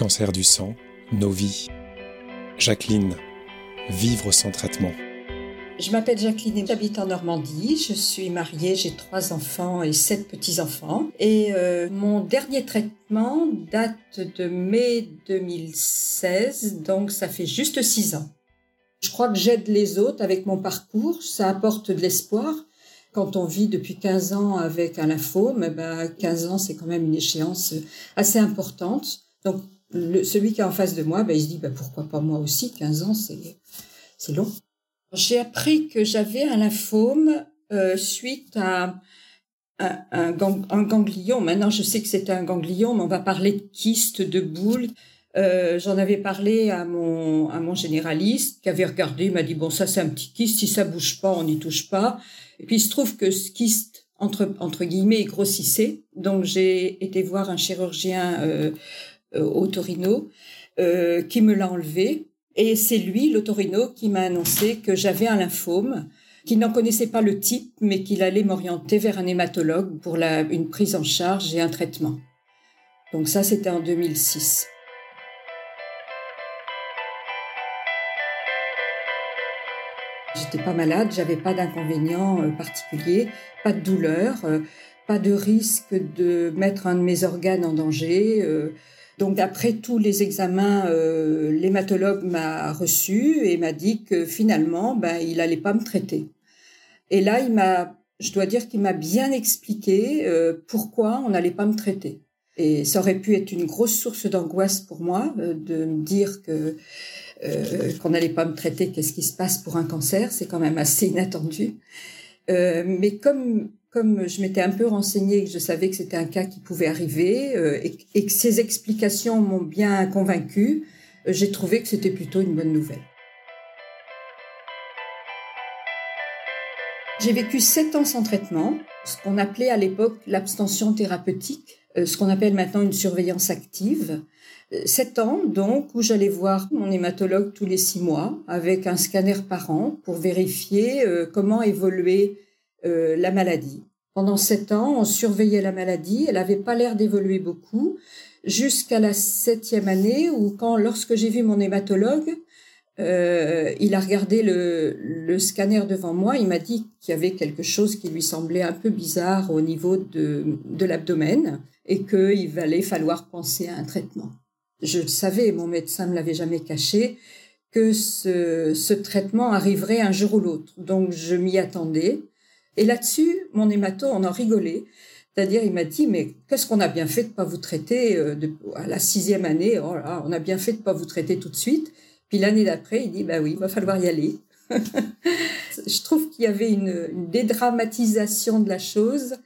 Cancer du sang, nos vies. Jacqueline, vivre sans traitement. Je m'appelle Jacqueline et j'habite en Normandie. Je suis mariée, j'ai trois enfants et sept petits-enfants. Et euh, mon dernier traitement date de mai 2016, donc ça fait juste six ans. Je crois que j'aide les autres avec mon parcours, ça apporte de l'espoir. Quand on vit depuis 15 ans avec un lymphome, eh ben 15 ans c'est quand même une échéance assez importante. Donc celui qui est en face de moi, ben, il se dit ben, pourquoi pas moi aussi 15 ans c'est long. J'ai appris que j'avais un lymphome euh, suite à un, un, ganglion. Maintenant, je sais que c'était un ganglion, mais on va parler de kyste, de boule. Euh, J'en avais parlé à mon, à mon généraliste qui avait regardé, il m'a dit, bon, ça c'est un petit kyste, si ça bouge pas, on n'y touche pas. Et puis il se trouve que ce kyste, entre, entre guillemets, grossissait. Donc j'ai été voir un chirurgien euh au Torino euh, qui me l'a enlevé. Et c'est lui, l'autorino, qui m'a annoncé que j'avais un lymphome, qu'il n'en connaissait pas le type, mais qu'il allait m'orienter vers un hématologue pour la, une prise en charge et un traitement. Donc ça, c'était en 2006. J'étais pas malade, j'avais pas d'inconvénients euh, particuliers, pas de douleur, euh, pas de risque de mettre un de mes organes en danger. Donc après tous les examens, euh, l'hématologue m'a reçu et m'a dit que finalement, ben, il allait pas me traiter. Et là, il m'a, je dois dire qu'il m'a bien expliqué euh, pourquoi on n'allait pas me traiter. Et ça aurait pu être une grosse source d'angoisse pour moi euh, de me dire que qu'on n'allait pas me traiter. Qu'est-ce qui se passe pour un cancer C'est quand même assez inattendu. Mais comme comme je m'étais un peu renseignée, que je savais que c'était un cas qui pouvait arriver euh, et, que ces explications m'ont bien convaincue, euh, j'ai trouvé que c'était plutôt une bonne nouvelle. J'ai vécu sept ans sans traitement, ce qu'on appelait à l'époque l'abstention thérapeutique, euh, ce qu'on appelle maintenant une surveillance active. Sept ans, donc, où j'allais voir mon hématologue tous les six mois avec un scanner par an pour vérifier comment évoluait euh, la maladie. Pendant sept ans, on surveillait la maladie. Elle n'avait pas l'air d'évoluer beaucoup jusqu'à la septième année où, quand, lorsque j'ai vu mon hématologue, euh, il a regardé le, le, scanner devant moi. Il m'a dit qu'il y avait quelque chose qui lui semblait un peu bizarre au niveau de, de l'abdomen et qu'il allait falloir penser à un traitement. Je le savais, mon médecin ne me l'avait jamais caché, que ce, ce traitement arriverait un jour ou l'autre. Donc je m'y attendais. Et là-dessus, mon hémato on en rigolait. C'est-à-dire, il m'a dit, mais qu'est-ce qu'on a bien fait de pas vous traiter euh, à la sixième année? Oh On a bien fait de pas vous traiter tout de suite. Puis l'année d'après, il dit, bah oui, il va falloir y aller. je trouve qu'il y avait une, dédramatisation de la chose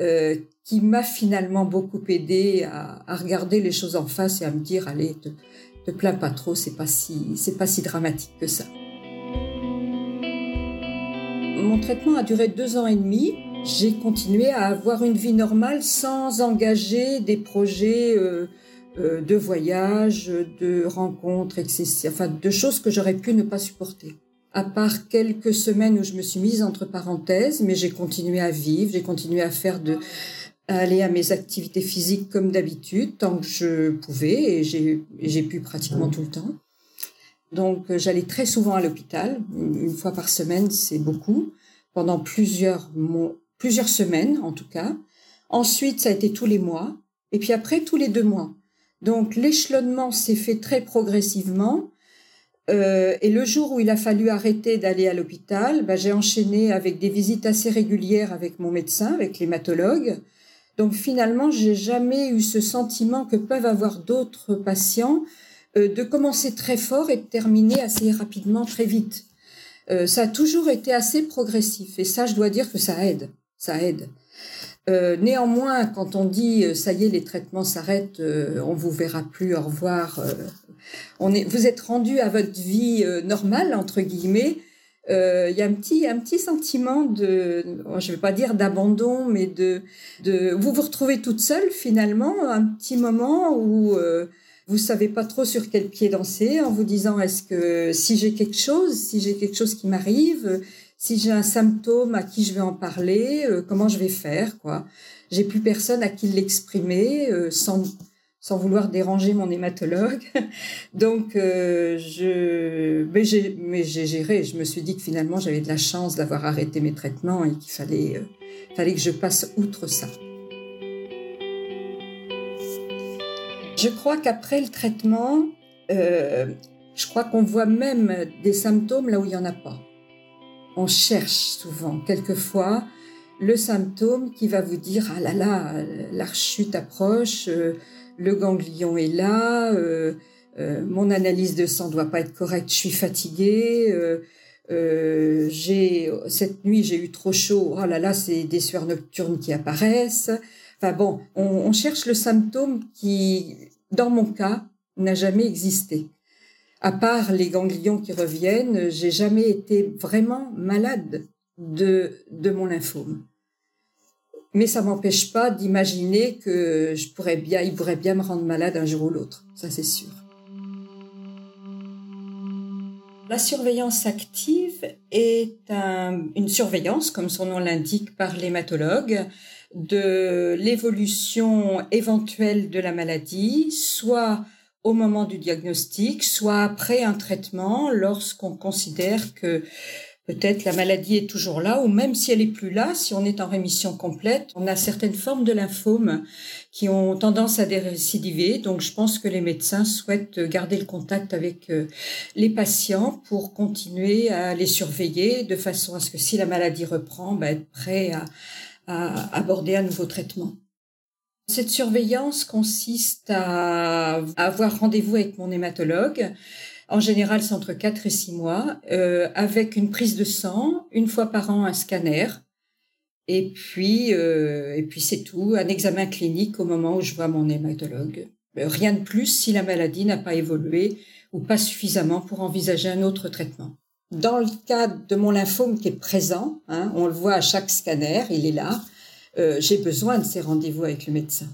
euh, qui m'a finalement beaucoup aidé à, regarder les choses en face et à me dire, allez, te, te plains pas trop, c'est pas si, pas si dramatique que ça. Mon traitement a duré deux ans et demi. J'ai continué à avoir une vie normale sans engager des projets euh, euh, de voyage, de rencontres, etc. Enfin, de choses que j'aurais pu ne pas supporter. À part quelques semaines où je me suis mise entre parenthèses, mais j'ai continué à vivre, j'ai continué à faire de, à aller à mes activités physiques comme d'habitude, tant que je pouvais, et j'ai pu pratiquement tout le temps. Donc euh, j'allais très souvent à l'hôpital, une fois par semaine, c'est beaucoup, pendant plusieurs mois, plusieurs semaines en tout cas. Ensuite, ça a été tous les mois, et puis après tous les deux mois. Donc l'échelonnement s'est fait très progressivement. Euh, et le jour où il a fallu arrêter d'aller à l'hôpital, ben, j'ai enchaîné avec des visites assez régulières avec mon médecin, avec l'hématologue. Donc finalement, j'ai jamais eu ce sentiment que peuvent avoir d'autres patients de commencer très fort et de terminer assez rapidement, très vite. Euh, ça a toujours été assez progressif et ça, je dois dire que ça aide, ça aide. Euh, néanmoins, quand on dit ça y est, les traitements s'arrêtent, on vous verra plus, au revoir. on est, vous êtes rendu à votre vie normale entre guillemets. Il y a un petit, un petit sentiment de, je vais pas dire d'abandon, mais de, de, vous vous retrouvez toute seule finalement, un petit moment où vous savez pas trop sur quel pied danser en vous disant est-ce que si j'ai quelque chose, si j'ai quelque chose qui m'arrive, si j'ai un symptôme à qui je vais en parler, euh, comment je vais faire quoi. J'ai plus personne à qui l'exprimer euh, sans sans vouloir déranger mon hématologue. Donc, euh, je, mais j'ai, mais j'ai géré. Je me suis dit que finalement, j'avais de la chance d'avoir arrêté mes traitements et qu'il fallait, euh, fallait que je passe outre ça. Je crois qu'après le traitement, euh, je crois qu'on voit même des symptômes là où il n'y en a pas. On cherche souvent, quelquefois, le symptôme qui va vous dire ah là là, la chute approche, euh, le ganglion est là, euh, euh, mon analyse de sang doit pas être correcte, je suis fatiguée, j'ai cette nuit j'ai eu trop chaud, oh là là, c'est des sueurs nocturnes qui apparaissent. On cherche le symptôme qui, dans mon cas, n'a jamais existé à part les ganglions qui reviennent, j'ai jamais été vraiment malade de, de mon lymphome. Mais ça m'empêche pas d'imaginer que je pourrais bien, il pourrait bien me rendre malade un jour ou l'autre. Ça, c'est sûr. La surveillance active est une surveillance, comme son nom l'indique, par l'hématologue de l'évolution éventuelle de la maladie, soit au moment du diagnostic, soit après un traitement, lorsqu'on considère que peut-être la maladie est toujours là, ou même si elle est plus là, si on est en rémission complète, on a certaines formes de lymphome qui ont tendance à récidiver. Donc, je pense que les médecins souhaitent garder le contact avec euh, les patients pour continuer à les surveiller de façon à ce que si la maladie reprend, ben, être prêt à, à aborder un nouveau traitement. Cette surveillance consiste à avoir rendez-vous avec mon hématologue. En général, c'est entre 4 et 6 mois, euh, avec une prise de sang, une fois par an un scanner, et puis, euh, et puis c'est tout, un examen clinique au moment où je vois mon hématologue. Euh, rien de plus si la maladie n'a pas évolué ou pas suffisamment pour envisager un autre traitement. Dans le cas de mon lymphome qui est présent, hein, on le voit à chaque scanner, il est là, euh, j'ai besoin de ces rendez-vous avec le médecin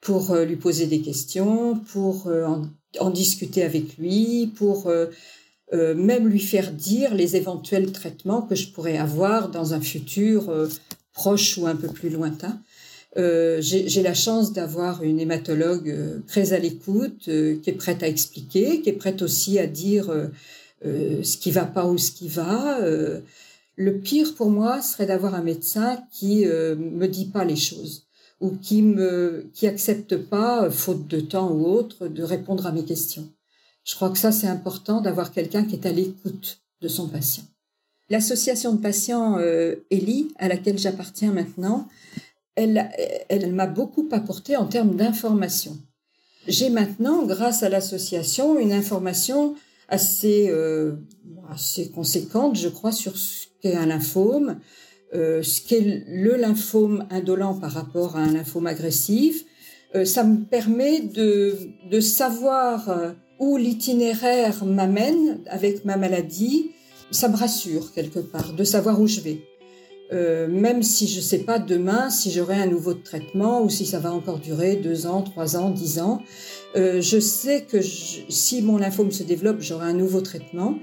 pour euh, lui poser des questions, pour euh, en, discuter avec lui, pour même lui faire dire les éventuels traitements que je pourrais avoir dans un futur proche ou un peu plus lointain. j'ai la chance d'avoir une hématologue très à l'écoute, qui est prête à expliquer, qui est prête aussi à dire ce qui va pas ou ce qui va. Le pire pour moi serait d'avoir un médecin qui euh, me dit pas les choses ou qui me qui accepte pas, euh, faute de temps ou autre, de répondre à mes questions. Je crois que ça c'est important d'avoir quelqu'un qui est à l'écoute de son patient. L'association de patients euh, à laquelle j'appartiens maintenant, elle, elle m'a beaucoup apporté en termes d'information. J'ai maintenant, grâce à l'association, une information assez, euh, assez conséquente, je crois, sur ce qu'est un lymphome, euh, ce qu'est le lymphome indolent par rapport à un lymphome agressif. Euh, ça me permet de, de savoir où l'itinéraire m'amène avec ma maladie. Ça me rassure quelque part de savoir où je vais. Euh, même si je ne sais pas demain si j'aurai un nouveau traitement ou si ça va encore durer deux ans, trois ans, dix ans. Euh, je sais que si mon lymphome se développe, j'aurai un nouveau traitement.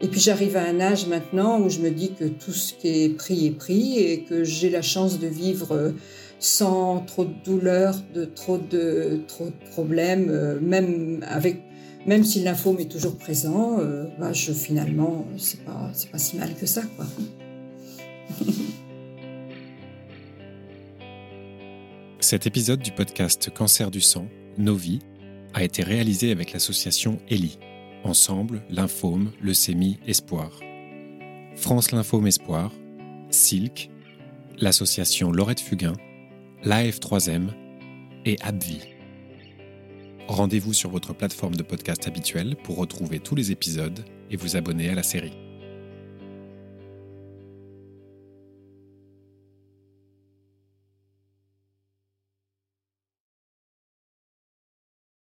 Et puis j'arrive à un âge maintenant où je me dis que tout ce qui est pris est pris et que j'ai la chance de vivre euh, sans trop de douleurs, de trop de trop de problèmes, même avec même si lymphome est toujours présent, bah je finalement c'est pas c'est pas si mal que ça quoi. Cet épisode du podcast Cancer du sang, Nos vies, a été réalisé avec l'association ELI, Ensemble, Lymphome, Leucémie, Espoir. France Lymphome Espoir, SILC, l'association Laurette Fugain, l'AF3M et ABVI. Rendez-vous sur votre plateforme de podcast habituelle pour retrouver tous les épisodes et vous abonner à la série.